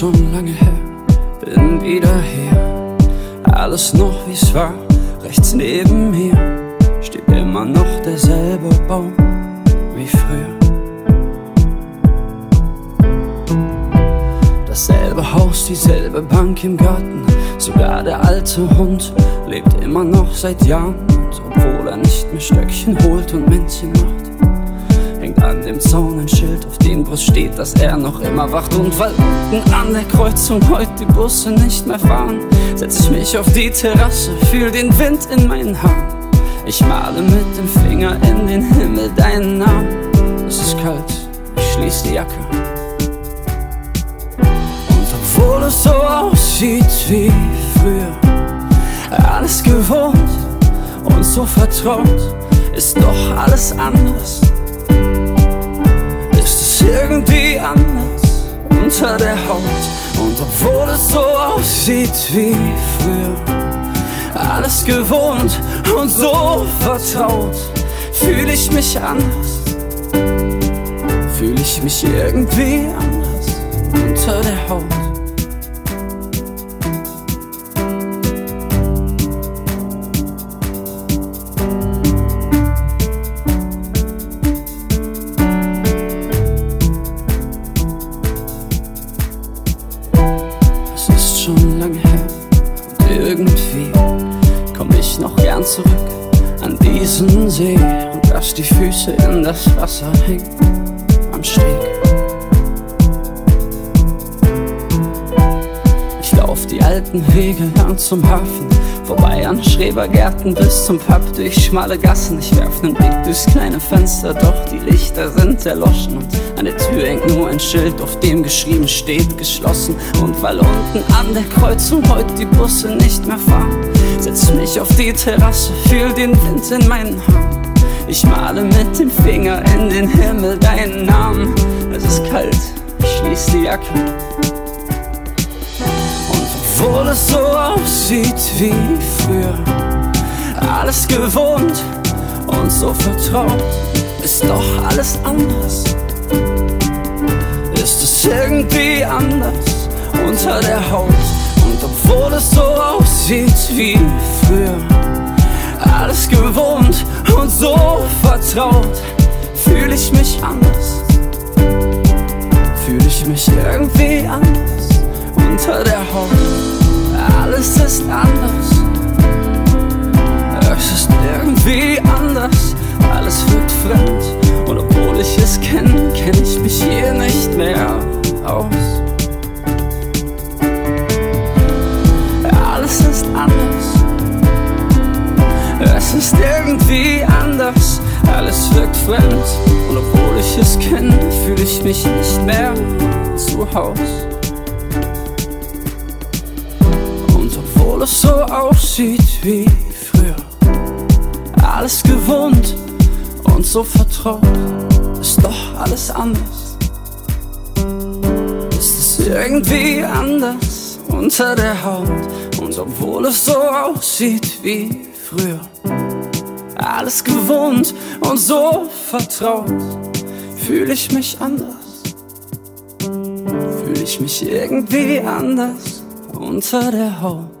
bin wieder hier. Alles noch wie's war, rechts neben mir steht immer noch derselbe Baum wie früher. Dasselbe Haus, dieselbe Bank im Garten, sogar der alte Hund lebt immer noch seit Jahren. Und obwohl er nicht mehr Stöckchen holt und Männchen macht, an dem Zaun ein Schild, auf dem groß steht, dass er noch immer wacht. Und weil unten an der Kreuzung heute die Busse nicht mehr fahren, setz ich mich auf die Terrasse, fühl den Wind in meinen Haaren. Ich male mit dem Finger in den Himmel deinen Namen. Es ist kalt, ich schließ die Jacke. Und obwohl es so aussieht wie früher, alles gewohnt und so vertraut, ist doch alles anders obwohl es so aussieht wie früher, alles gewohnt und so vertraut, fühle ich mich anders. Fühle ich mich irgendwie anders unter der Haut. Irgendwie komm ich noch gern zurück an diesen See und lass die Füße in das Wasser hängen am Steg. Ich lauf die alten Wege lang zum Hafen, vorbei an Schrebergärten bis zum Pub durch schmale Gassen. Ich werf nen Blick durchs kleine Fenster, doch die Lichter sind erloschen und an der Tür hängt nur ein Schild, auf dem geschrieben steht geschlossen. Und weil unten an der Kreuzung heute die Busse nicht mehr fahren, setz mich auf die Terrasse, fühl den Wind in meinen Haaren. Ich male mit dem Finger in den Himmel deinen Namen. Es ist kalt, ich schließ die Jacke. Obwohl es so aussieht wie früher, alles gewohnt und so vertraut, ist doch alles anders ist es irgendwie anders unter der Haut. Und obwohl es so aussieht wie früher, alles gewohnt und so vertraut, fühle ich mich anders. Fühle ich mich irgendwie anders unter der Haut. Alles ist anders. Es ist irgendwie anders. Alles wird fremd. Und obwohl ich es kenne, kenne ich mich hier nicht mehr aus. Alles ist anders. Es ist irgendwie anders. Alles wirkt fremd. Und obwohl ich es kenne, fühle ich mich nicht mehr zu Haus. Und obwohl es so aussieht wie früher, alles gewohnt und so vertraut, ist doch alles anders. Ist es irgendwie anders unter der Haut? Und obwohl es so aussieht wie früher, alles gewohnt und so vertraut, fühle ich mich anders. Fühle ich mich irgendwie anders unter der Haut.